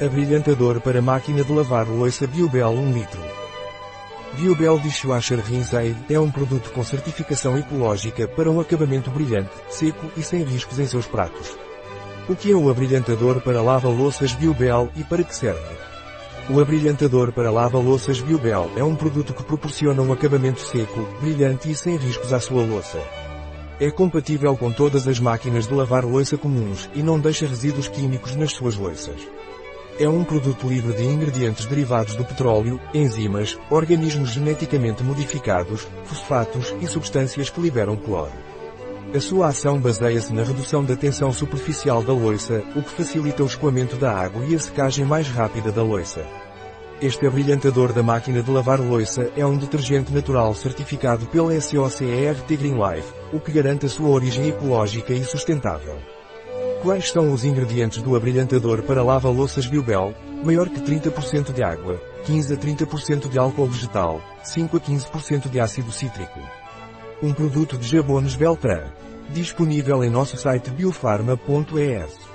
Abrilhantador para máquina de lavar louça Biobel 1 litro. Biobel Dishwasher Rinse é um produto com certificação ecológica para um acabamento brilhante, seco e sem riscos em seus pratos. O que é o abrilhantador para lava-louças Biobel e para que serve? O abrilhantador para lava-louças Biobel é um produto que proporciona um acabamento seco, brilhante e sem riscos à sua louça. É compatível com todas as máquinas de lavar louça comuns e não deixa resíduos químicos nas suas louças. É um produto livre de ingredientes derivados do petróleo, enzimas, organismos geneticamente modificados, fosfatos e substâncias que liberam cloro. A sua ação baseia-se na redução da tensão superficial da loiça, o que facilita o escoamento da água e a secagem mais rápida da loiça. Este abrilhantador da máquina de lavar loiça é um detergente natural certificado pela SOCERT Green Life, o que garante a sua origem ecológica e sustentável. Quais são os ingredientes do abrilhantador para lava-louças Biobel? Maior que 30% de água, 15 a 30% de álcool vegetal, 5 a 15% de ácido cítrico. Um produto de Jabones Beltran. Disponível em nosso site biofarma.es.